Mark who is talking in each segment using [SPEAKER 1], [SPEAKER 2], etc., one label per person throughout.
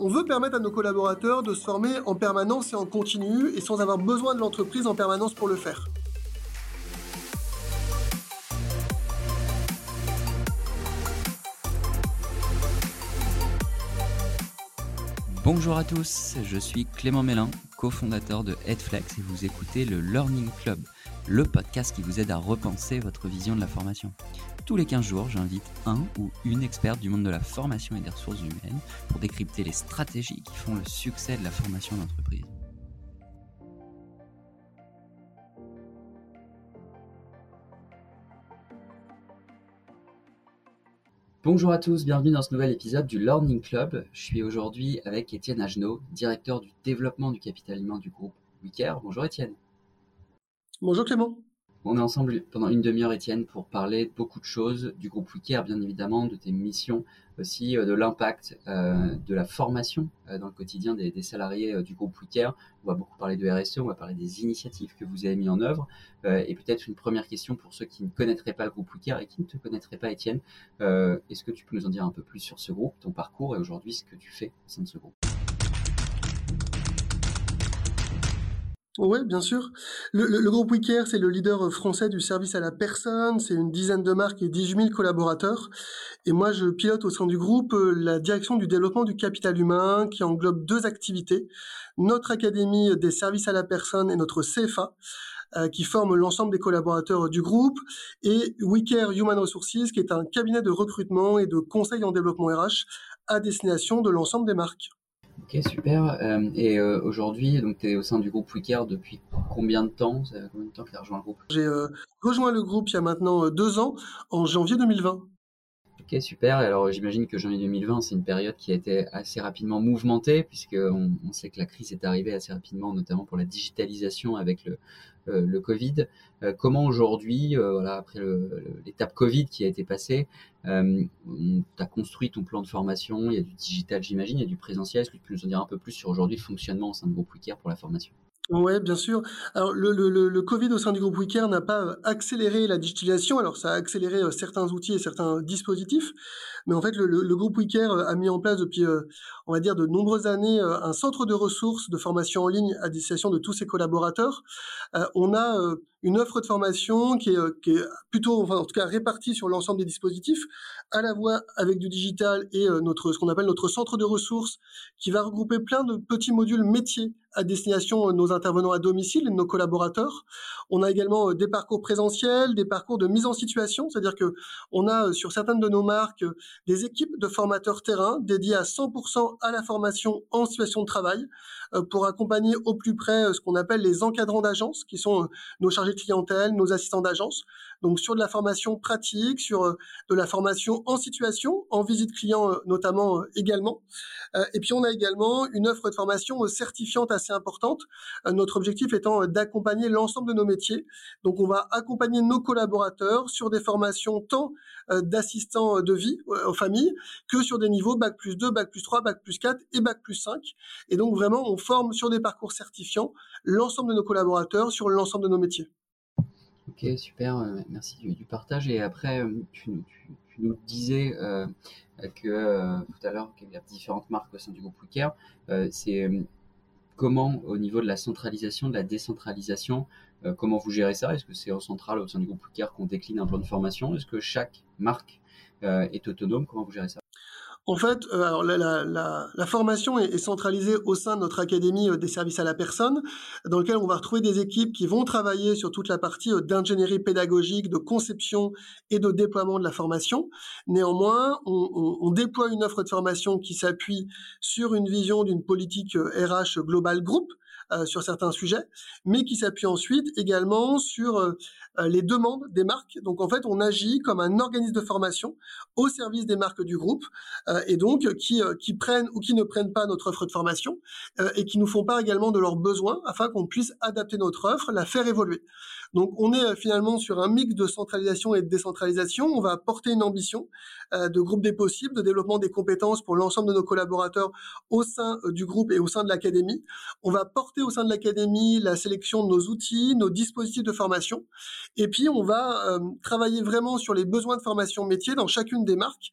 [SPEAKER 1] On veut permettre à nos collaborateurs de se former en permanence et en continu et sans avoir besoin de l'entreprise en permanence pour le faire.
[SPEAKER 2] Bonjour à tous, je suis Clément Mélin, cofondateur de Headflex et vous écoutez le Learning Club, le podcast qui vous aide à repenser votre vision de la formation. Tous les 15 jours, j'invite un ou une experte du monde de la formation et des ressources humaines pour décrypter les stratégies qui font le succès de la formation d'entreprise. Bonjour à tous, bienvenue dans ce nouvel épisode du Learning Club. Je suis aujourd'hui avec Étienne Agenot, directeur du développement du capital humain du groupe Wicare. Bonjour Étienne.
[SPEAKER 1] Bonjour Clément.
[SPEAKER 2] On est ensemble pendant une demi-heure, Étienne, pour parler beaucoup de choses, du groupe Wicare, bien évidemment, de tes missions, aussi euh, de l'impact euh, de la formation euh, dans le quotidien des, salariés du groupe Wicare. On va beaucoup parler de RSE, on va parler des initiatives que vous avez mis en œuvre. et peut-être une première question pour ceux qui ne connaîtraient pas le groupe Wicare et qui ne te connaîtraient pas, Étienne. Est-ce que tu peux nous en dire un peu plus sur ce groupe, ton parcours et aujourd'hui ce que tu fais au sein de ce groupe?
[SPEAKER 1] Oui, bien sûr. Le, groupe Wicare, c'est le leader français du service à la personne. C'est une dizaine de marques et 18 000 collaborateurs. Et moi, je pilote au sein du groupe euh, la direction du développement du capital humain qui englobe deux activités. Notre Académie des services à la personne et notre CFA euh, qui forme l'ensemble des collaborateurs du groupe, et WeCare Human Resources, qui est un cabinet de recrutement et de conseil en développement RH à destination de l'ensemble des marques.
[SPEAKER 2] Ok, super. Euh, et euh, aujourd'hui, donc tu es au sein du groupe Wicare depuis combien de temps? Ça combien de temps que tu as rejoint le groupe?
[SPEAKER 1] J'ai euh, rejoint le groupe il y a maintenant deux ans, en janvier 2020.
[SPEAKER 2] Ok, super. Alors j'imagine que janvier 2020, c'est une période qui a été assez rapidement mouvementée, puisqu'on on sait que la crise est arrivée assez rapidement, notamment pour la digitalisation avec le, euh, Covid. Euh, comment aujourd'hui, euh, voilà, après l'étape Covid qui a été passée, tu as construit ton plan de formation? Il y a du digital, j'imagine, il y a du présentiel. Est-ce que tu peux nous en dire un peu plus sur aujourd'hui le fonctionnement au sein de Groupe Wicare pour la formation?
[SPEAKER 1] Ouais, bien sûr. Alors le, le, le, Covid au sein du groupe Wicare n'a pas accéléré la digitalisation. Alors ça a accéléré certains outils et certains dispositifs, mais en fait le, le groupe Wicare a mis en place depuis, on va dire, de nombreuses années un centre de ressources de formation en ligne à destination de tous ses collaborateurs. on a une offre de formation qui est, qui est plutôt, enfin, en tout cas, répartie sur l'ensemble des dispositifs, à la fois avec du digital et notre, ce qu'on appelle notre centre de ressources, qui va regrouper plein de petits modules métiers à destination de nos intervenants à domicile et de nos collaborateurs. On a également des parcours présentiels, des parcours de mise en situation, c'est-à-dire que on a sur certaines de nos marques des équipes de formateurs terrain dédiées à 100% à la formation en situation de travail pour accompagner au plus près ce qu'on appelle les encadrants d'agence, qui sont nos chargés de clientèle, nos assistants d'agence. Donc sur de la formation pratique, sur euh, de la formation en situation, en visite client euh, notamment euh, également. et puis on a également une offre de formation certifiante assez importante. notre objectif étant d'accompagner l'ensemble de nos métiers. Donc on va accompagner nos collaborateurs sur des formations tant d'assistants de vie aux familles que sur des niveaux bac plus 2, bac plus 3, bac plus 4 et bac plus 5. Et donc vraiment on forme sur des parcours certifiants l'ensemble de nos collaborateurs sur l'ensemble de nos métiers.
[SPEAKER 2] Ok, super, euh, merci du, partage. Et après, euh, tu, nous disais euh, que tout à l'heure qu'il y a différentes marques au sein du groupe Wicare. c'est comment, au niveau de la centralisation, de la décentralisation, comment vous gérez ça? Est-ce que c'est au central, au sein du groupe Wicare, qu'on décline un plan de formation? Est-ce que chaque marque est autonome? Comment vous gérez ça?
[SPEAKER 1] En fait, euh, alors la, la, la, formation est, centralisée au sein de notre académie euh, des services à la personne, dans lequel on va retrouver des équipes qui vont travailler sur toute la partie euh, d'ingénierie pédagogique, de conception et de déploiement de la formation. Néanmoins, on, on, on déploie une offre de formation qui s'appuie sur une vision d'une politique RH globale groupe, euh, sur certains sujets, mais qui s'appuie ensuite également sur euh, euh, les demandes des marques. Donc en fait, on agit comme un organisme de formation au service des marques du groupe et donc qui, qui prennent ou qui ne prennent pas notre offre de formation et qui nous font part également de leurs besoins afin qu'on puisse adapter notre offre, la faire évoluer. Donc on est finalement sur un mix de centralisation et de décentralisation. On va porter une ambition de groupe des possibles, de développement des compétences pour l'ensemble de nos collaborateurs au sein du groupe et au sein de l'académie. On va porter au sein de l'académie la sélection de nos outils, nos dispositifs de formation. Et puis on va travailler vraiment sur les besoins de formation métier dans chacune des marques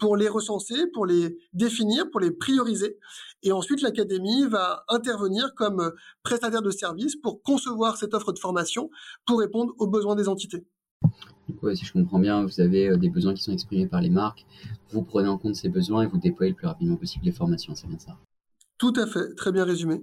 [SPEAKER 1] pour les recenser, pour les définir, pour les prioriser. Et ensuite, l'académie va intervenir comme euh, prestataire de service pour concevoir cette offre de formation pour répondre aux besoins des entités.
[SPEAKER 2] si je comprends bien, vous avez euh, des besoins qui sont exprimés par les marques, vous prenez en compte ces besoins et vous déployez le plus rapidement possible les formations, c'est bien ça?
[SPEAKER 1] Tout à fait, très bien résumé.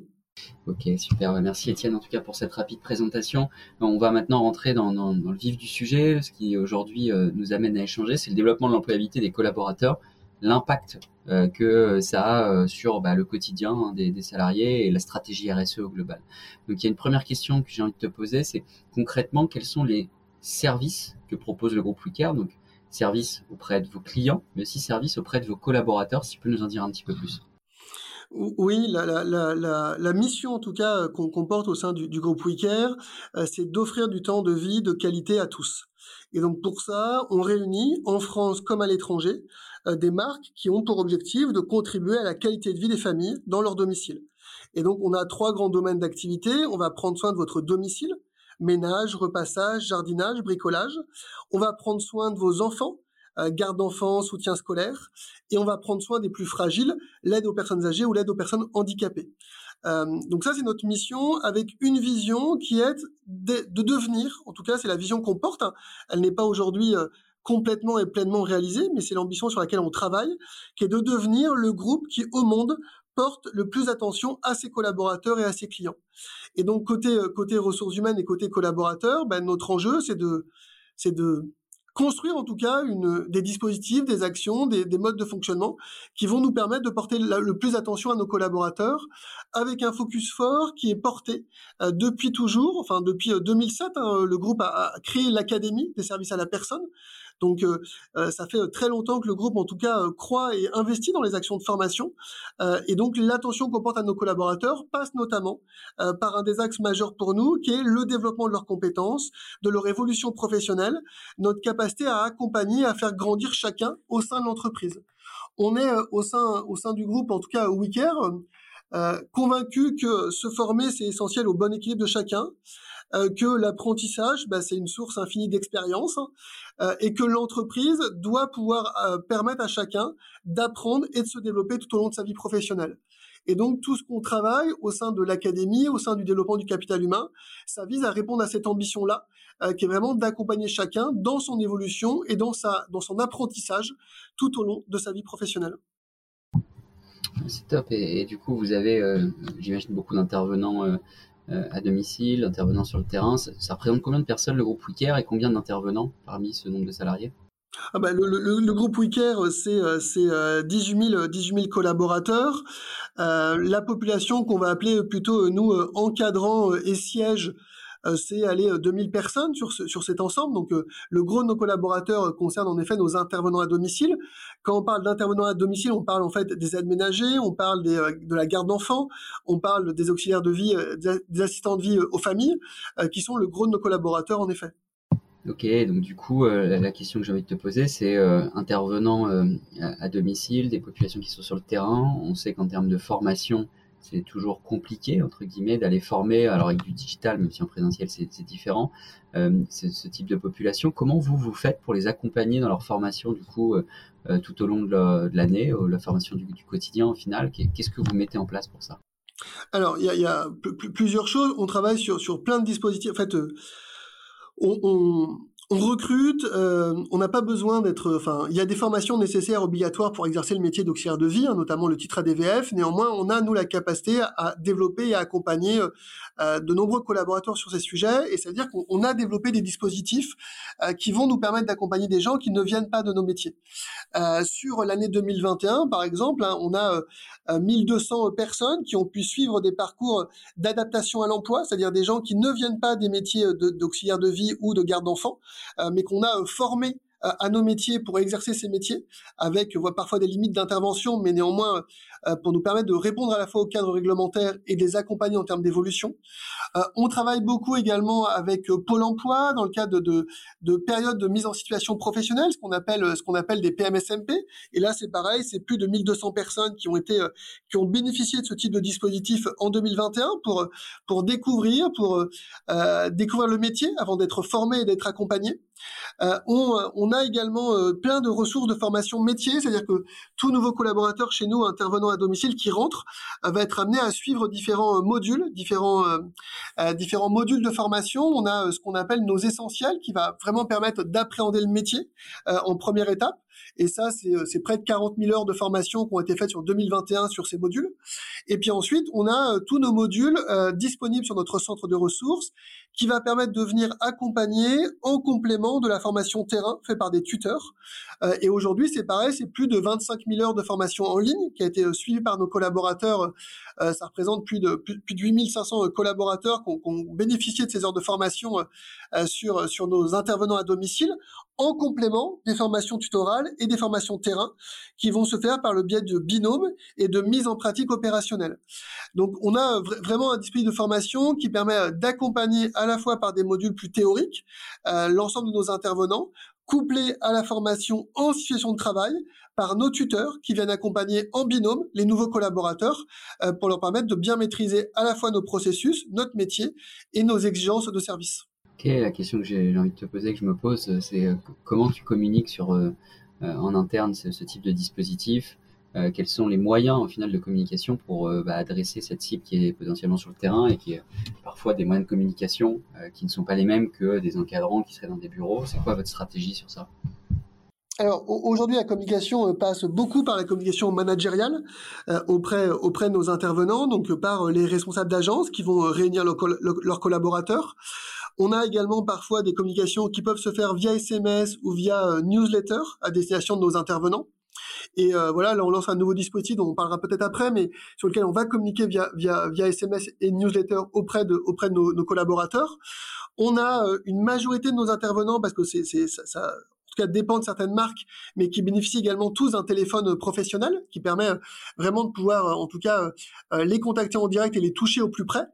[SPEAKER 2] Ok, super. Merci Étienne en tout cas pour cette rapide présentation. On va maintenant rentrer dans, le vif du sujet. Ce qui aujourd'hui euh, nous amène à échanger, c'est le développement de l'employabilité des collaborateurs l'impact euh, que ça a euh, sur bah, le quotidien hein, des, salariés et la stratégie RSE au global. Donc il y a une première question que j'ai envie de te poser, c'est concrètement quels sont les services que propose le groupe WeCare? Donc services auprès de vos clients, mais aussi services auprès de vos collaborateurs, si tu peux nous en dire un petit peu plus.
[SPEAKER 1] Oui, la, mission en tout cas euh, qu'on comporte au sein du, groupe WeCare, c'est d'offrir du temps de vie de qualité à tous. Et donc pour ça, on réunit en France comme à l'étranger euh, des marques qui ont pour objectif de contribuer à la qualité de vie des familles dans leur domicile. Et donc on a trois grands domaines d'activité. On va prendre soin de votre domicile, ménage, repassage, jardinage, bricolage. On va prendre soin de vos enfants, euh, garde d'enfants, soutien scolaire, et on va prendre soin des plus fragiles, l'aide aux personnes âgées ou l'aide aux personnes handicapées. Euh, donc ça, c'est notre mission avec une vision qui est de, devenir, en tout cas, c'est la vision qu'on porte. Hein. Elle n'est pas aujourd'hui euh, complètement et pleinement réalisée, mais c'est l'ambition sur laquelle on travaille, qui est de devenir le groupe qui, au monde, porte le plus attention à ses collaborateurs et à ses clients. Et donc côté euh, côté ressources humaines et côté collaborateurs, ben, notre enjeu c'est de c'est de construire en tout cas une, des dispositifs, des actions, des, des, modes de fonctionnement qui vont nous permettre de porter le plus attention à nos collaborateurs avec un focus fort qui est porté euh, depuis toujours, enfin depuis 2007, euh, hein, le groupe a créé l'Académie des services à la personne donc euh, euh, ça fait euh, très longtemps que le groupe, en tout cas, croit et investit dans les actions de formation. et donc l'attention qu'on porte à nos collaborateurs passe notamment par un des axes majeurs pour nous, qui est le développement de leurs compétences, de leur évolution professionnelle, notre capacité à accompagner, à faire grandir chacun au sein de l'entreprise. On est au sein au sein du groupe, en tout cas au WeCare, euh, convaincu que se former c'est essentiel au bon équilibre de chacun, euh, que l'apprentissage, bah, c'est une source infinie d'expérience hein, euh, et que l'entreprise doit pouvoir euh, permettre à chacun d'apprendre et de se développer tout au long de sa vie professionnelle. Et donc tout ce qu'on travaille au sein de l'académie, au sein du développement du capital humain, ça vise à répondre à cette ambition-là, qui est vraiment d'accompagner chacun dans son évolution et dans son apprentissage tout au long de sa vie professionnelle.
[SPEAKER 2] C'est top. Et, du coup, vous avez, j'imagine, beaucoup d'intervenants à domicile, intervenant sur le terrain. Ça, représente combien de personnes le groupe WeCare et combien d'intervenants parmi ce nombre de salariés?
[SPEAKER 1] Ah bah, le, groupe WeCare, c'est 18, 000, 18 collaborateurs. Euh, la population qu'on va appeler plutôt, nous, euh, encadrants et sièges, euh, c'est aller 2000 euh, personnes sur, sur cet ensemble. Donc euh, le gros de nos collaborateurs concerne en effet nos intervenants à domicile. Quand on parle d'intervenants à domicile, on parle en fait des aides ménagers, on parle de la garde d'enfants, on parle des auxiliaires de vie, des assistants de vie aux familles, qui sont le gros de nos collaborateurs en effet.
[SPEAKER 2] Ok, donc du coup, la question que j'ai envie de te poser, c'est intervenants à, domicile, des populations qui sont sur le terrain. On sait qu'en termes de formation, c'est toujours compliqué entre guillemets d'aller former, alors avec du digital, même si en présentiel c'est différent, euh, ce type de population. Comment vous vous faites pour les accompagner dans leur formation du coup euh, euh, tout au long de l'année, la, formation du, quotidien au final? Qu'est-ce que vous mettez en place pour ça?
[SPEAKER 1] Alors il y a, plusieurs choses. On travaille sur, sur plein de dispositifs. En fait, on on recrute, euh, on n'a pas besoin d'être, enfin, il y a des formations nécessaires obligatoires pour exercer le métier d'auxiliaire de vie, hein, notamment le titre ADVF. Néanmoins, on a nous la capacité à développer et à accompagner euh, euh, de nombreux collaborateurs sur ces sujets, et c'est-à-dire qu'on a développé des dispositifs qui vont nous permettre d'accompagner des gens qui ne viennent pas de nos métiers. sur l'année 2021, par exemple, hein, on a 1200 personnes qui ont pu suivre des parcours d'adaptation à l'emploi, c'est-à-dire des gens qui ne viennent pas des métiers d'auxiliaire de, de vie ou de garde d'enfants euh, mais qu'on a euh, formé euh, à nos métiers pour exercer ces métiers, avec parfois des limites d'intervention, mais néanmoins pour nous permettre de répondre à la fois au cadre réglementaire et de les accompagner en termes d'évolution. on travaille beaucoup également avec Pôle Emploi dans le cadre de, de, périodes de mise en situation professionnelle, ce qu'on appelle ce qu'on appelle des PMSMP. Et là, c'est pareil, c'est plus de 1200 personnes qui ont été qui ont bénéficié de ce type de dispositif en 2021 pour pour découvrir, pour découvrir le métier avant d'être formé et d'être accompagné. Euh, on, on, a également euh, plein de ressources de formation métier, c'est-à-dire que tout nouveau collaborateur chez nous intervenant à domicile qui rentre euh, va être amené à suivre différents modules, différents, différents modules de formation. On a ce qu'on appelle nos essentiels qui va vraiment permettre d'appréhender le métier en première étape. Et ça, c'est près de 40 000 heures de formation qui ont été faites sur 2021 sur ces modules. Et puis ensuite, on a tous nos modules disponibles sur notre centre de ressources qui va permettre de venir accompagner en complément de la formation terrain fait par des tuteurs. Euh, et aujourd'hui, c'est pareil, c'est plus de 25 000 heures de formation en ligne qui a été euh, suivie par nos collaborateurs. Euh, ça représente plus de plus, de 8500 collaborateurs qui ont, qui ont, bénéficié de ces heures de formation sur sur nos intervenants à domicile, en complément des formations tutorales et des formations terrain qui vont se faire par le biais de binômes et de mise en pratique opérationnelle. Donc, on a vraiment un dispositif de formation qui permet d'accompagner à la fois par des modules plus théoriques euh, l'ensemble de nos intervenants, couplés à la formation en situation de travail par nos tuteurs qui viennent accompagner en binôme les nouveaux collaborateurs euh, pour leur permettre de bien maîtriser à la fois nos processus, notre métier et nos exigences de service.
[SPEAKER 2] La question que j'ai envie de te poser, que je me pose, c'est euh, comment tu communiques sur, en interne ce, type de dispositif euh, quels sont les moyens au final de communication pour euh, bah, adresser cette cible qui est potentiellement sur le terrain et qui est parfois des moyens de communication euh, qui ne sont pas les mêmes que des encadrants qui seraient dans des bureaux? C'est quoi votre stratégie sur ça?
[SPEAKER 1] Alors aujourd'hui, la communication passe beaucoup par la communication managériale auprès auprès de nos intervenants, donc par les responsables d'agence qui vont réunir leurs collaborateurs. On a également parfois des communications qui peuvent se faire via SMS ou via newsletter à destination de nos intervenants. Et euh, voilà, là on lance un nouveau dispositif dont on parlera peut-être après, mais sur lequel on va communiquer via SMS et newsletter auprès de auprès de nos, collaborateurs. On a euh, une majorité de nos intervenants parce que c'est ça tout cas dépend de certaines marques, mais qui bénéficient également tous d'un téléphone professionnel, qui permet euh, vraiment de pouvoir, euh, en tout cas, euh, les contacter en direct et les toucher au plus près.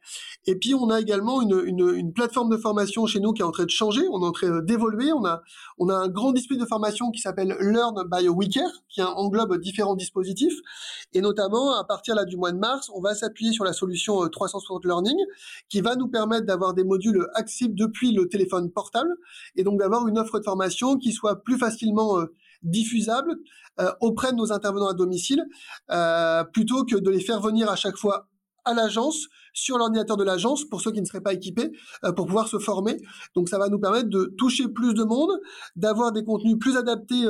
[SPEAKER 1] Et puis, on a également une, une, une plateforme de formation chez nous qui est en train de changer, on est en train d'évoluer. On a, on a un grand dispositif de formation qui s'appelle Learn by WeCare, qui englobe différents dispositifs. Et notamment, à partir là du mois de mars, on va s'appuyer sur la solution 360 Learning, qui va nous permettre d'avoir des modules accessibles depuis le téléphone portable, et donc d'avoir une offre de formation qui soit plus facilement euh, diffusable euh, auprès de nos intervenants à domicile, euh, plutôt que de les faire venir à chaque fois à l'agence, sur l'ordinateur de l'agence, pour ceux qui ne seraient pas équipés, pour pouvoir se former. Donc ça va nous permettre de toucher plus de monde, d'avoir des contenus plus adaptés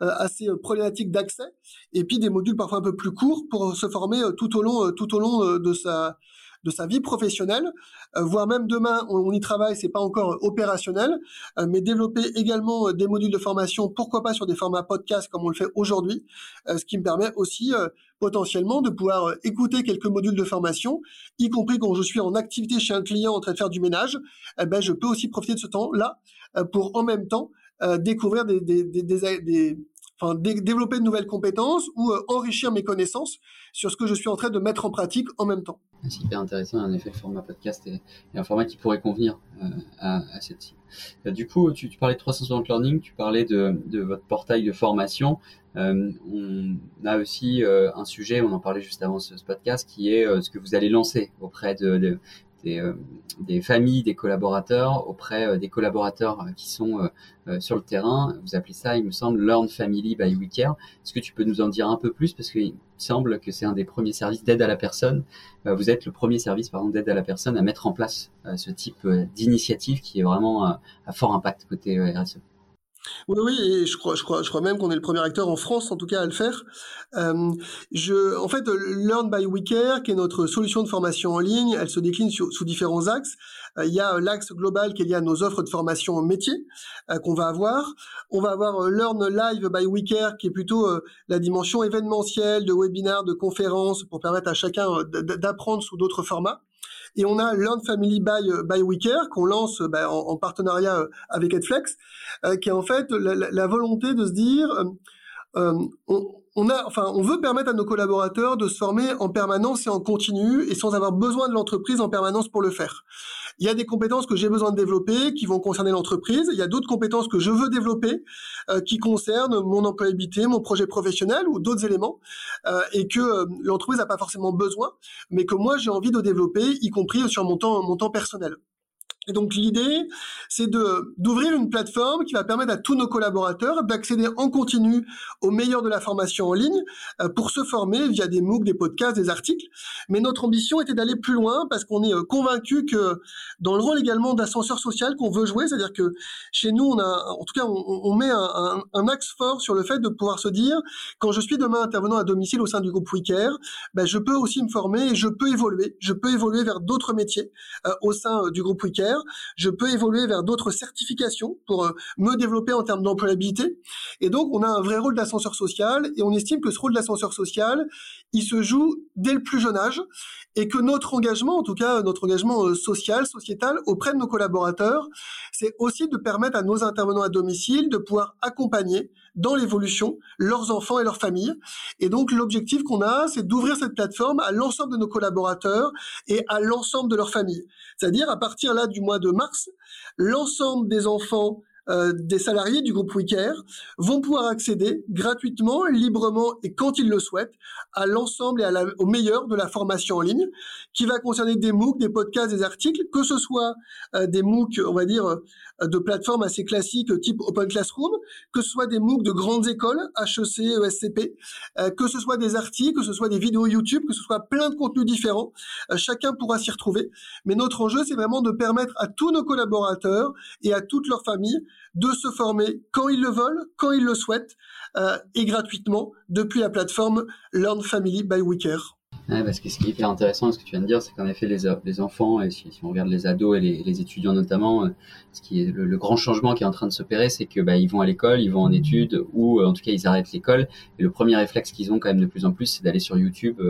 [SPEAKER 1] à ces problématiques d'accès, et puis des modules parfois un peu plus courts pour se former tout au long, tout au long de sa de sa vie professionnelle, euh, voire même demain, on, y travaille, c'est pas encore opérationnel, euh, mais développer également euh, des modules de formation, pourquoi pas sur des formats podcast comme on le fait aujourd'hui, ce qui me permet aussi potentiellement de pouvoir écouter quelques modules de formation, y compris quand je suis en activité chez un client en train de faire du ménage, eh ben, je peux aussi profiter de ce temps-là pour en même temps découvrir des, des, des, des, enfin, développer de nouvelles compétences ou euh, enrichir mes connaissances sur ce que je suis en train de mettre en pratique en même temps.
[SPEAKER 2] C'est hyper intéressant, en effet, le format podcast est, un format qui pourrait convenir euh, à, cette cible. Euh, du coup, tu, parlais de 360 Learning, tu parlais de, votre portail de formation. On a aussi un sujet, on en parlait juste avant ce, podcast, qui est ce que vous allez lancer auprès de, des, euh, des, familles, des collaborateurs auprès euh, des collaborateurs euh, qui sont sur le terrain. Vous appelez ça, il me semble, Learn Family by WeCare. Est-ce que tu peux nous en dire un peu plus? Parce qu'il semble que c'est un des premiers services d'aide à la personne. vous êtes le premier service, par exemple, d'aide à la personne à mettre en place ce type d'initiative qui est vraiment à fort impact côté RSE.
[SPEAKER 1] Oui, oui, et je crois, je crois, je crois même qu'on est le premier acteur en France, en tout cas, à le faire. Euh, je, en fait, Learn by WeCare, qui est notre solution de formation en ligne, elle se décline sous différents axes. Euh, il y a l'axe global qui est lié à nos offres de formation en métier euh, qu'on va avoir. On va avoir euh, Learn Live by WeCare, qui est plutôt euh, la dimension événementielle, de webinaires, de conférences, pour permettre à chacun d'apprendre sous d'autres formats. Et on a Learn Family by, euh, by qu'on lance euh, bah, en, partenariat euh, avec Edflex, qui est en fait la, volonté de se dire, on a, enfin, on veut permettre à nos collaborateurs de se former en permanence et en continu et sans avoir besoin de l'entreprise en permanence pour le faire. Il y a des compétences que j'ai besoin de développer qui vont concerner l'entreprise. Il y a d'autres compétences que je veux développer euh, qui concernent mon employabilité, mon projet professionnel ou d'autres éléments euh, et que euh, l'entreprise n'a pas forcément besoin, mais que moi j'ai envie de développer, y compris sur mon temps, mon temps personnel. Et donc l'idée, c'est de d'ouvrir une plateforme qui va permettre à tous nos collaborateurs d'accéder en continu au meilleur de la formation en ligne euh, pour se former via des MOOC, des podcasts, des articles. Mais notre ambition était d'aller plus loin parce qu'on est euh, convaincu que dans le rôle également d'ascenseur social qu'on veut jouer, c'est-à-dire que chez nous, on a, en tout cas, on, met un, axe fort sur le fait de pouvoir se dire, quand je suis demain intervenant à domicile au sein du groupe WeCare, ben, je peux aussi me former et je peux évoluer. Je peux évoluer vers d'autres métiers euh, au sein du groupe WeCare je peux évoluer vers d'autres certifications pour euh, me développer en termes d'employabilité. Et donc, on a un vrai rôle d'ascenseur social et on estime que ce rôle d'ascenseur social, il se joue dès le plus jeune âge et que notre engagement, en tout cas notre engagement euh, social, sociétal auprès de nos collaborateurs, c'est aussi de permettre à nos intervenants à domicile de pouvoir accompagner dans l'évolution leurs enfants et leurs familles. Et donc l'objectif qu'on a, c'est d'ouvrir cette plateforme à l'ensemble de nos collaborateurs et à l'ensemble de leurs familles. C'est-à-dire à partir là du mois de mars, l'ensemble des enfants euh, des salariés du groupe WeCare vont pouvoir accéder gratuitement, librement et quand ils le souhaitent à l'ensemble et à au meilleur de la formation en ligne qui va concerner des MOOC, des podcasts, des articles, que ce soit euh, des MOOC, on va dire, de plateformes assez classiques type Open Classroom, que ce soit des MOOC de grandes écoles, HEC, ESCP, que ce soit des articles, que ce soit des vidéos YouTube, que ce soit plein de contenus différents. chacun pourra s'y retrouver. Mais notre enjeu, c'est vraiment de permettre à tous nos collaborateurs et à toutes leurs familles de se former quand ils le veulent, quand ils le souhaitent, euh, et gratuitement depuis la plateforme Learn Family by WeCare.
[SPEAKER 2] Parce que ce qui est hyper intéressant, ce que tu viens de dire, c'est qu'en effet, les, enfants, et si, on regarde les ados et les, étudiants notamment, euh, ce qui est le, grand changement qui est en train de s'opérer, c'est que bah, ils vont à l'école, ils vont en études, ou euh, en tout cas ils arrêtent l'école. Et le premier réflexe qu'ils ont quand même de plus en plus, c'est d'aller sur YouTube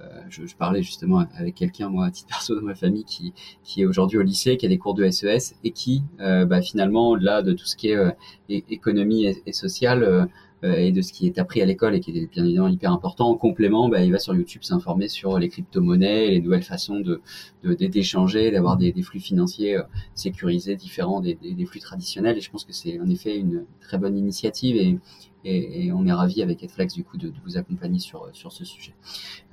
[SPEAKER 2] euh, je, parlais justement avec quelqu'un, moi, à titre perso dans ma famille, qui, qui est aujourd'hui au lycée, qui a des cours de SES e et qui, euh, bah, finalement, là, de tout ce qui est euh, économie et, et sociale, et de ce qui est appris à l'école et qui est bien évidemment hyper important. En complément, bah, il va sur YouTube s'informer sur les crypto-monnaies, les nouvelles façons de d'échanger, d'avoir des, des, flux financiers sécurisés différents des, des, flux traditionnels. Et je pense que c'est en effet une très bonne initiative et, et, on est ravi avec Edflex du coup de, vous accompagner sur sur ce sujet.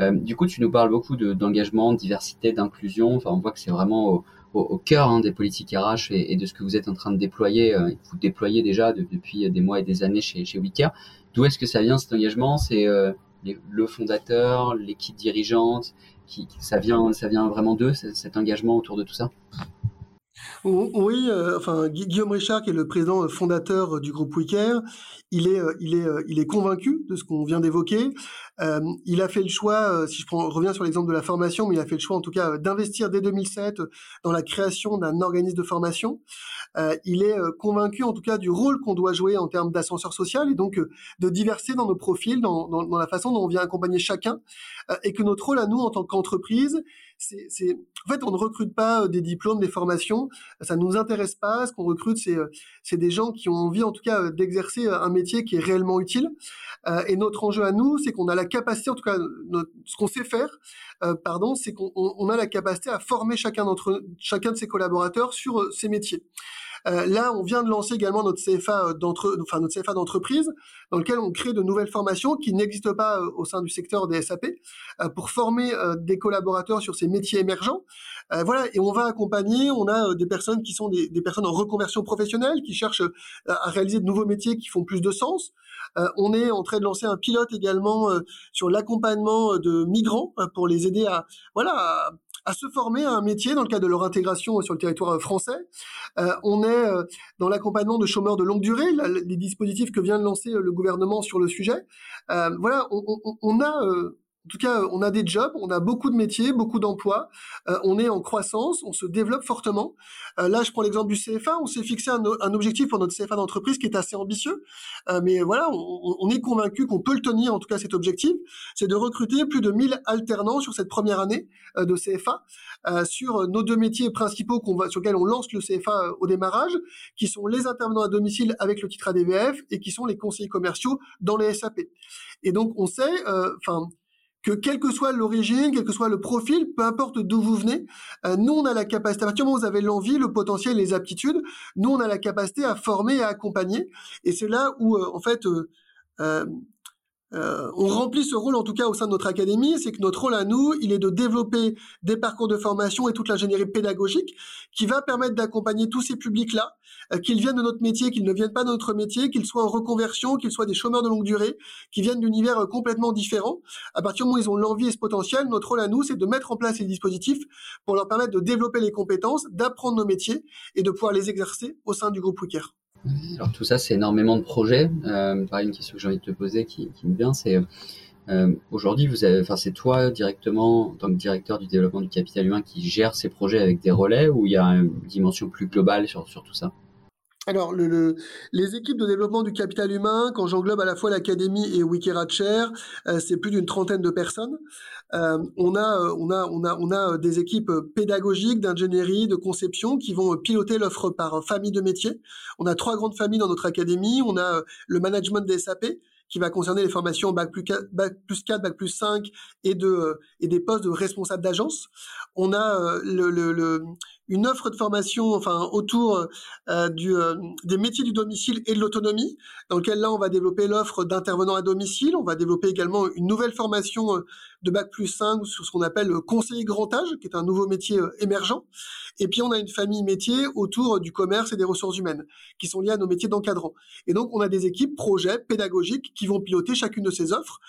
[SPEAKER 2] Euh, du coup, tu nous parles beaucoup d'engagement, de, diversité, d'inclusion. Enfin, on voit que c'est vraiment au, au, cœur hein, des politiques RH et, de ce que vous êtes en train de déployer. Euh, vous déployez déjà depuis des mois et des années chez chez. D'où est-ce que ça vient cet engagement? C'est euh, le fondateur, l'équipe dirigeante, qui, ça vient ça vient vraiment d'eux cet engagement autour de tout ça?
[SPEAKER 1] Oui, euh, enfin Guillaume Richard, qui est le président fondateur du groupe WeCare, il est, euh, il est, euh, il est convaincu de ce qu'on vient d'évoquer. il a fait le choix, si je reviens sur l'exemple de la formation, mais il a fait le choix en tout cas d'investir dès 2007 dans la création d'un organisme de formation. il est convaincu en tout cas du rôle qu'on doit jouer en termes d'ascenseur social et donc de diversité dans nos profils, dans, la façon dont on vient accompagner chacun, et que notre rôle à nous en tant qu'entreprise, c'est, en fait, on ne recrute pas euh, des diplômes, des formations. Ça ne nous intéresse pas. Ce qu'on recrute, c'est, euh, c'est des gens qui ont envie, en tout cas, euh, d'exercer un métier qui est réellement utile. et notre enjeu à nous, c'est qu'on a la capacité, en tout cas, ce qu'on sait faire, pardon, c'est qu'on on a la capacité à former chacun chacun de ses collaborateurs sur ces métiers. Euh, là, on vient de lancer également notre CFA euh, d'entre, enfin notre CFA d'entreprise, dans lequel on crée de nouvelles formations qui n'existent pas euh, au sein du secteur des SAP pour former des collaborateurs sur ces métiers émergents. voilà, et on va accompagner. On a des personnes qui sont des, des, personnes en reconversion professionnelle, qui cherchent à réaliser de nouveaux métiers qui font plus de sens. on est en train de lancer un pilote également sur l'accompagnement de migrants pour les aider à voilà à se former à un métier dans le cadre de leur intégration sur le territoire français. Euh, on est euh, dans l'accompagnement de chômeurs de longue durée, les dispositifs que vient de lancer euh, le gouvernement sur le sujet. voilà, on, on, on a En tout cas, on a des jobs, on a beaucoup de métiers, beaucoup d'emplois, on est en croissance, on se développe fortement. là, je prends l'exemple du CFA, on s'est fixé un, un, objectif pour notre CFA d'entreprise qui est assez ambitieux, mais voilà, on, on est convaincu qu'on peut le tenir, en tout cas cet objectif, c'est de recruter plus de 1000 alternants sur cette première année de CFA, sur nos deux métiers principaux qu'on va, sur lesquels on lance le CFA au démarrage, qui sont les intervenants à domicile avec le titre ADVF et qui sont les conseillers commerciaux dans les SAP. Et donc, on sait, euh, enfin, que quelle que soit l'origine, quel que soit le profil, peu importe d'où vous venez, euh, nous on a la capacité, à partir du moment où vous avez l'envie, le potentiel, les aptitudes, nous on a la capacité à former, à accompagner, et c'est là où euh, en fait euh, on remplit ce rôle en tout cas au sein de notre académie, c'est que notre rôle à nous, il est de développer des parcours de formation et toute l'ingénierie pédagogique qui va permettre d'accompagner tous ces publics-là, euh, qu'ils viennent de notre métier, qu'ils ne viennent pas de notre métier, qu'ils soient en reconversion, qu'ils soient des chômeurs de longue durée, qui viennent d'univers euh, complètement différents. À partir du moment où ils ont l'envie et ce potentiel, notre rôle à nous, c'est de mettre en place ces dispositifs pour leur permettre de développer les compétences, d'apprendre nos métiers et de pouvoir les exercer au sein du groupe Wicker.
[SPEAKER 2] Alors tout ça, c'est énormément de projets. Euh, pareil, une question que j'ai envie de te poser qui, me vient, c'est euh, aujourd'hui, vous avez, enfin, c'est toi directement, en tant que directeur du développement du capital humain, qui gère ces projets avec des relais, ou il y a une dimension plus globale sur tout ça?
[SPEAKER 1] Alors, le, les équipes de développement du capital humain, quand j'englobe à la fois l'académie et Wikiratcher, euh, c'est plus d'une trentaine de personnes. Euh, on a, euh, on a, on a, on a des équipes pédagogiques, d'ingénierie, de conception qui vont piloter l'offre par famille de métiers. On a trois grandes familles dans notre académie. On a le management des SAP qui va concerner les formations bac plus 4, bac plus 4, bac plus 5 et de et des postes de responsable d'agence. On a le, le, le, une offre de formation enfin autour euh, du, euh, des métiers du domicile et de l'autonomie, dans lequel là on va développer l'offre d'intervenants à domicile, on va développer également une nouvelle formation euh, de bac plus 5 sur ce qu'on appelle le conseiller grand âge, qui est un nouveau métier émergent. Et puis on a une famille métier autour du commerce et des ressources humaines, qui sont liés à nos métiers d'encadrant. Et donc on a des équipes projets pédagogiques qui vont piloter chacune de ces offres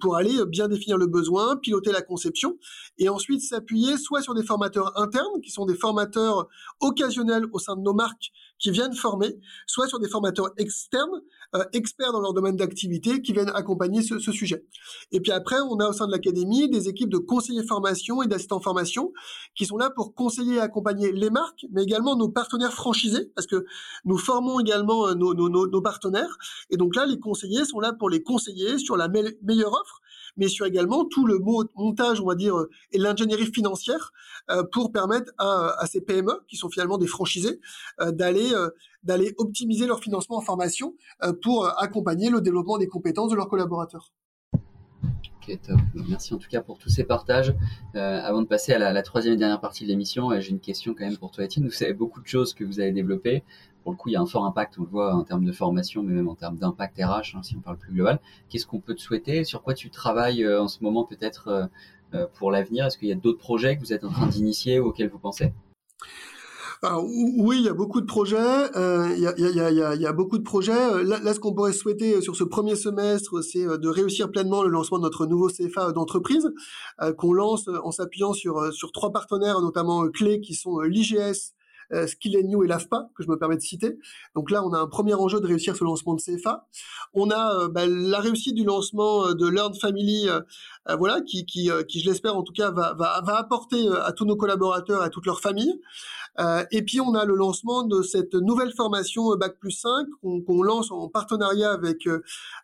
[SPEAKER 1] pour aller bien définir le besoin, piloter la conception, et ensuite s'appuyer soit sur des formateurs internes, qui sont des formateurs formateurs occasionnels au sein de nos marques qui viennent former, soit sur des formateurs externes, euh, experts dans leur domaine d'activité, qui viennent accompagner ce, sujet. Et puis après, on a au sein de l'académie des équipes de conseillers formation et d'assistants formation qui sont là pour conseiller et accompagner les marques, mais également nos partenaires franchisés, parce que nous formons également euh, nos, nos, nos partenaires. Et donc là, les conseillers sont là pour les conseiller sur la meilleure offre mais sur également tout le montage, on va dire, euh, et l'ingénierie financière euh, pour permettre à, à, ces PME, qui sont finalement des franchisés, euh, d'aller d'aller optimiser leur financement en formation pour accompagner le développement des compétences de leurs collaborateurs.
[SPEAKER 2] Ok, top. Merci en tout cas pour tous ces partages. Euh, avant de passer à la, troisième et dernière partie de l'émission, j'ai une question quand même pour toi, Étienne. Vous savez beaucoup de choses que vous avez développées pour le coup, il y a un fort impact, on le voit en termes de formation, mais même en termes d'impact RH, hein, si on parle plus global. Qu'est-ce qu'on peut te souhaiter? Sur quoi tu travailles euh, en ce moment peut-être euh, euh, pour l'avenir? Est-ce qu'il y a d'autres projets que vous êtes en train d'initier ou auxquels vous pensez?
[SPEAKER 1] Oui, il y a beaucoup de projets. il, y a, beaucoup de projets. Là, ce qu'on pourrait souhaiter sur ce premier semestre, c'est de réussir pleinement le lancement de notre nouveau CFA d'entreprise, qu'on lance en s'appuyant sur sur trois partenaires, notamment clés, qui sont l'IGS, euh, Skill New et l'AFPA, que je me permets de citer. Donc là, on a un premier enjeu de réussir ce lancement de CFA. On a euh, bah, la réussite du lancement euh, de Learn Family, voilà, qui, qui, qui je l'espère en tout cas, va, va, va apporter à tous nos collaborateurs, à toute leur famille. Euh, et puis on a le lancement de cette nouvelle formation Bac plus 5 qu'on lance en partenariat avec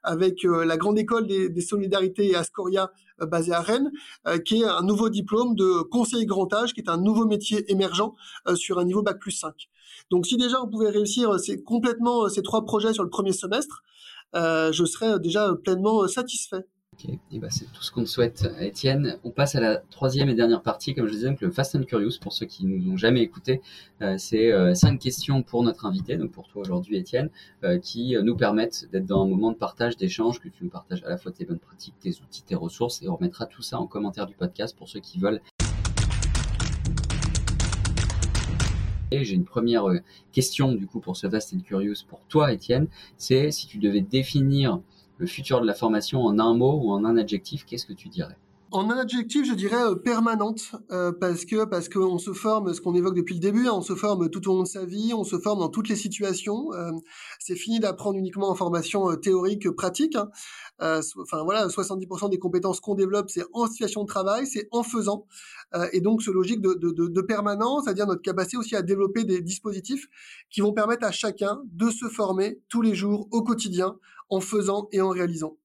[SPEAKER 1] avec la grande école des, des solidarités et Ascoria euh, basé à Rennes, euh, qui est un nouveau diplôme de conseiller grand âge, qui est un nouveau métier émergent euh, sur un niveau bac plus 5. Donc si déjà on pouvait réussir complètement ces trois projets sur le premier semestre, je serais déjà pleinement satisfait.
[SPEAKER 2] Et bah, c'est tout ce qu'on souhaite, Étienne. On passe à la troisième et dernière partie, comme je disais, donc le Fast and Curious. Pour ceux qui nous ont jamais écouté, euh, c'est euh, cinq questions pour notre invité, donc pour toi aujourd'hui, Étienne, euh, qui nous permettent d'être dans un moment de partage, d'échange, que tu nous partages à la fois tes bonnes pratiques, tes outils, tes ressources, et on remettra tout ça en commentaire du podcast pour ceux qui veulent. Et j'ai une première question du coup pour ce Fast and Curious pour toi, Étienne. C'est si tu devais définir le futur de la formation en un mot ou en un adjectif, qu'est-ce que tu dirais?
[SPEAKER 1] En un adjectif, je dirais euh, permanente, euh, parce que parce qu'on se forme, ce qu'on évoque depuis le début, hein, on se forme tout au long de sa vie, on se forme dans toutes les situations. Euh, c'est fini d'apprendre uniquement en formation théorique, pratique. Hein. Enfin voilà, 70% des compétences qu'on développe, c'est en situation de travail, c'est en faisant. et donc ce logique de, de, de, de permanence, c'est-à-dire notre capacité aussi à développer des dispositifs qui vont permettre à chacun de se former tous les jours, au quotidien, en faisant et en réalisant.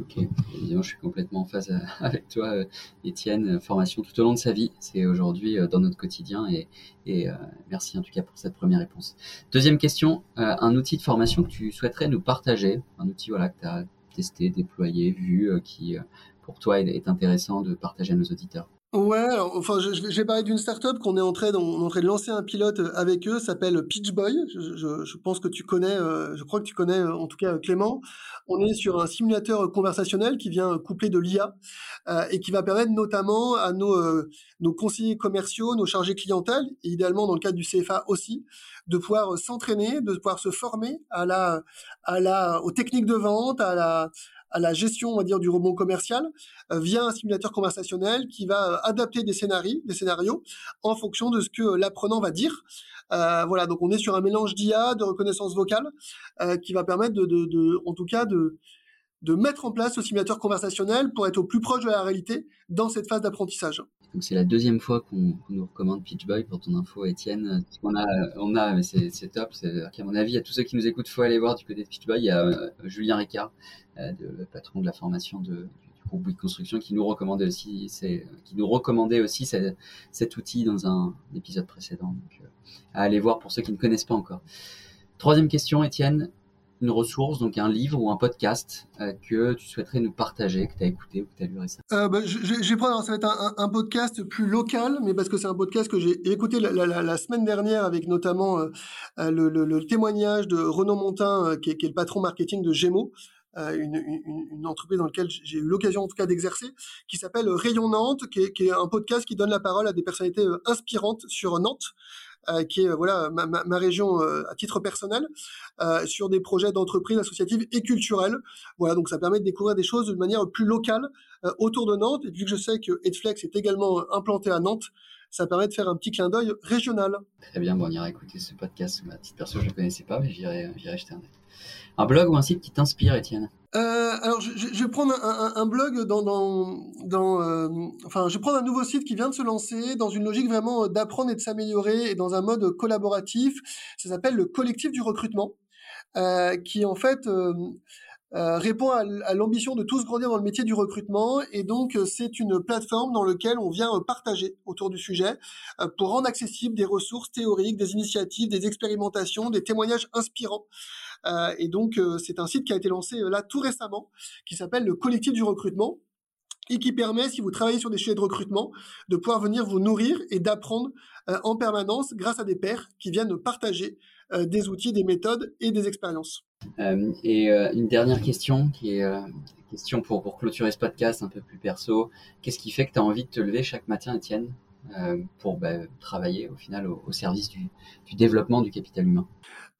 [SPEAKER 2] Ok, évidemment, je suis complètement en phase euh, avec toi, euh, Étienne. Euh, formation tout au long de sa vie, c'est aujourd'hui dans notre quotidien et, et merci en tout cas pour cette première réponse. Deuxième question, un outil de formation que tu souhaiterais nous partager, un outil voilà, que tu as testé, déployé, vu, qui pour toi est intéressant de partager à nos auditeurs.
[SPEAKER 1] Ouais, enfin, je, vais parler d'une startup qu'on est en train, on est en de lancer un pilote avec eux, s'appelle Pitch Boy. Je, je, pense que tu connais, euh, je crois que tu connais euh, en tout cas Clément. On est sur un simulateur conversationnel qui vient coupler de l'IA euh, et qui va permettre notamment à nos, nos conseillers commerciaux, nos chargés clientèle, et idéalement dans le cadre du CFA aussi, de pouvoir s'entraîner, de pouvoir se former à la, à la, aux techniques de vente, à la, à la gestion, on va dire, du rebond commercial euh, via un simulateur conversationnel qui va euh, adapter des scénarios, des scénarios en fonction de ce que l'apprenant va dire. Euh, voilà, donc on est sur un mélange d'IA, de reconnaissance vocale, qui va permettre de, de, de, en tout cas, de de mettre en place ce simulateur conversationnel pour être au plus proche de la réalité dans cette phase d'apprentissage.
[SPEAKER 2] Donc c'est la deuxième fois qu'on nous recommande Pitchboy pour ton info, Étienne. On a, on a, mais c'est top. Qu'à mon avis, à tous ceux qui nous écoutent, faut aller voir du côté de Pitchboy. Il y a euh, Julien Ricard, euh, le patron de la formation du groupe Bouygues Construction, qui nous recommandait aussi, qui nous recommandait aussi cet outil dans un, épisode précédent. Donc, euh, à aller voir pour ceux qui ne connaissent pas encore. Troisième question, Étienne une ressource, donc un livre ou un podcast euh, que tu souhaiterais nous partager, que tu as écouté ou que tu as lu récemment?
[SPEAKER 1] Euh, bah, je, vais prendre, ça va être un, un, podcast plus local, mais parce que c'est un podcast que j'ai écouté la, semaine dernière avec notamment euh, euh, le, le, témoignage de Renaud Montin, qui est, qui, est, le patron marketing de Gémeaux. Une, une, une, entreprise dans laquelle j'ai eu l'occasion en tout cas d'exercer, qui s'appelle Rayon Nantes, qui est, qui est, un podcast qui donne la parole à des personnalités inspirantes sur Nantes. Euh, qui est euh, voilà ma, ma, région euh, à titre personnel, sur des projets d'entreprise associatives et culturelles. Voilà, donc ça permet de découvrir des choses de manière plus locale autour de Nantes. Et vu que je sais que Edflex est également implanté à Nantes, ça permet de faire un petit clin d'œil régional.
[SPEAKER 2] Très bien, bon, on ira écouter ce podcast. Ma petite perso, je ne connaissais pas, mais j'irai jeter un œil. Un blog ou un site qui t'inspire, Étienne?
[SPEAKER 1] Euh, alors, je, je, vais prendre un, un, blog dans, dans, dans euh, enfin, je vais prendre un nouveau site qui vient de se lancer dans une logique vraiment d'apprendre et de s'améliorer et dans un mode collaboratif. Ça s'appelle le collectif du recrutement, euh, qui en fait euh, euh, répond à, l'ambition de tous grandir dans le métier du recrutement et donc c'est une plateforme dans laquelle on vient partager autour du sujet pour rendre accessible des ressources théoriques, des initiatives, des expérimentations, des témoignages inspirants. Euh, et donc, euh, c'est un site qui a été lancé euh, là tout récemment, qui s'appelle le collectif du recrutement et qui permet, si vous travaillez sur des sujets de recrutement, de pouvoir venir vous nourrir et d'apprendre en permanence grâce à des pairs qui viennent partager des outils, des méthodes et des expériences.
[SPEAKER 2] et une dernière question qui est question pour, pour clôturer ce podcast un peu plus perso. Qu'est-ce qui fait que tu as envie de te lever chaque matin, Étienne, pour bah, travailler au final au, au service du, du, développement du capital humain?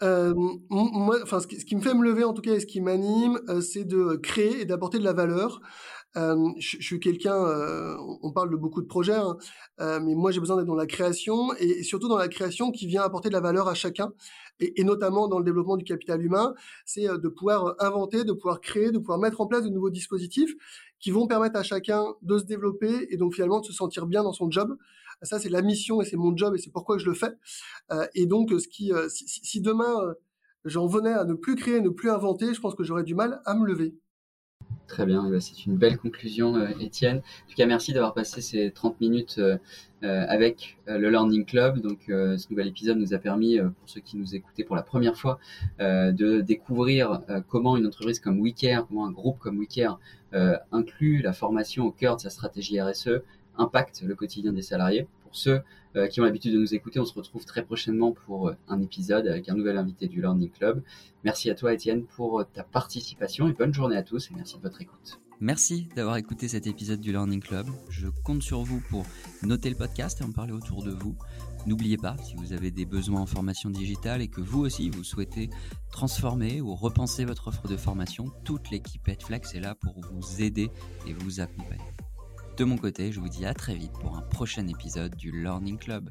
[SPEAKER 1] Euh, moi, enfin, ce qui, ce qui, me fait me lever en tout cas et ce qui m'anime, euh, c'est de créer et d'apporter de la valeur. Je, suis quelqu'un, euh, on parle de beaucoup de projets, hein, euh, mais moi j'ai besoin d'être dans la création et, surtout dans la création qui vient apporter de la valeur à chacun et, notamment dans le développement du capital humain, c'est de pouvoir inventer, de pouvoir créer, de pouvoir mettre en place de nouveaux dispositifs qui vont permettre à chacun de se développer et donc finalement de se sentir bien dans son job. Ça, c'est la mission et c'est mon job et c'est pourquoi je le fais. Et donc, ce qui, si, demain j'en venais à ne plus créer, ne plus inventer, je pense que j'aurais du mal à me lever.
[SPEAKER 2] Très bien, ben, c'est une belle conclusion, Étienne. En tout cas, merci d'avoir passé ces 30 minutes avec le Learning Club. Donc, ce nouvel épisode nous a permis, pour ceux qui nous écoutaient pour la première fois, de découvrir comment une entreprise comme WeCare, comment un groupe comme WeCare inclut la formation au cœur de sa stratégie RSE, impacte le quotidien des salariés. Pour ceux euh, qui ont l'habitude de nous écouter, on se retrouve très prochainement pour euh, un épisode avec un nouvel invité du Learning Club. Merci à toi Étienne pour euh, ta participation et bonne journée à tous et merci de votre écoute. Merci d'avoir écouté cet épisode du Learning Club. Je compte sur vous pour noter le podcast et en parler autour de vous. N'oubliez pas, si vous avez des besoins en formation digitale et que vous aussi vous souhaitez transformer ou repenser votre offre de formation, toute l'équipe Edflex est là pour vous aider et vous accompagner. De mon côté, je vous dis à très vite pour un prochain épisode du Learning Club.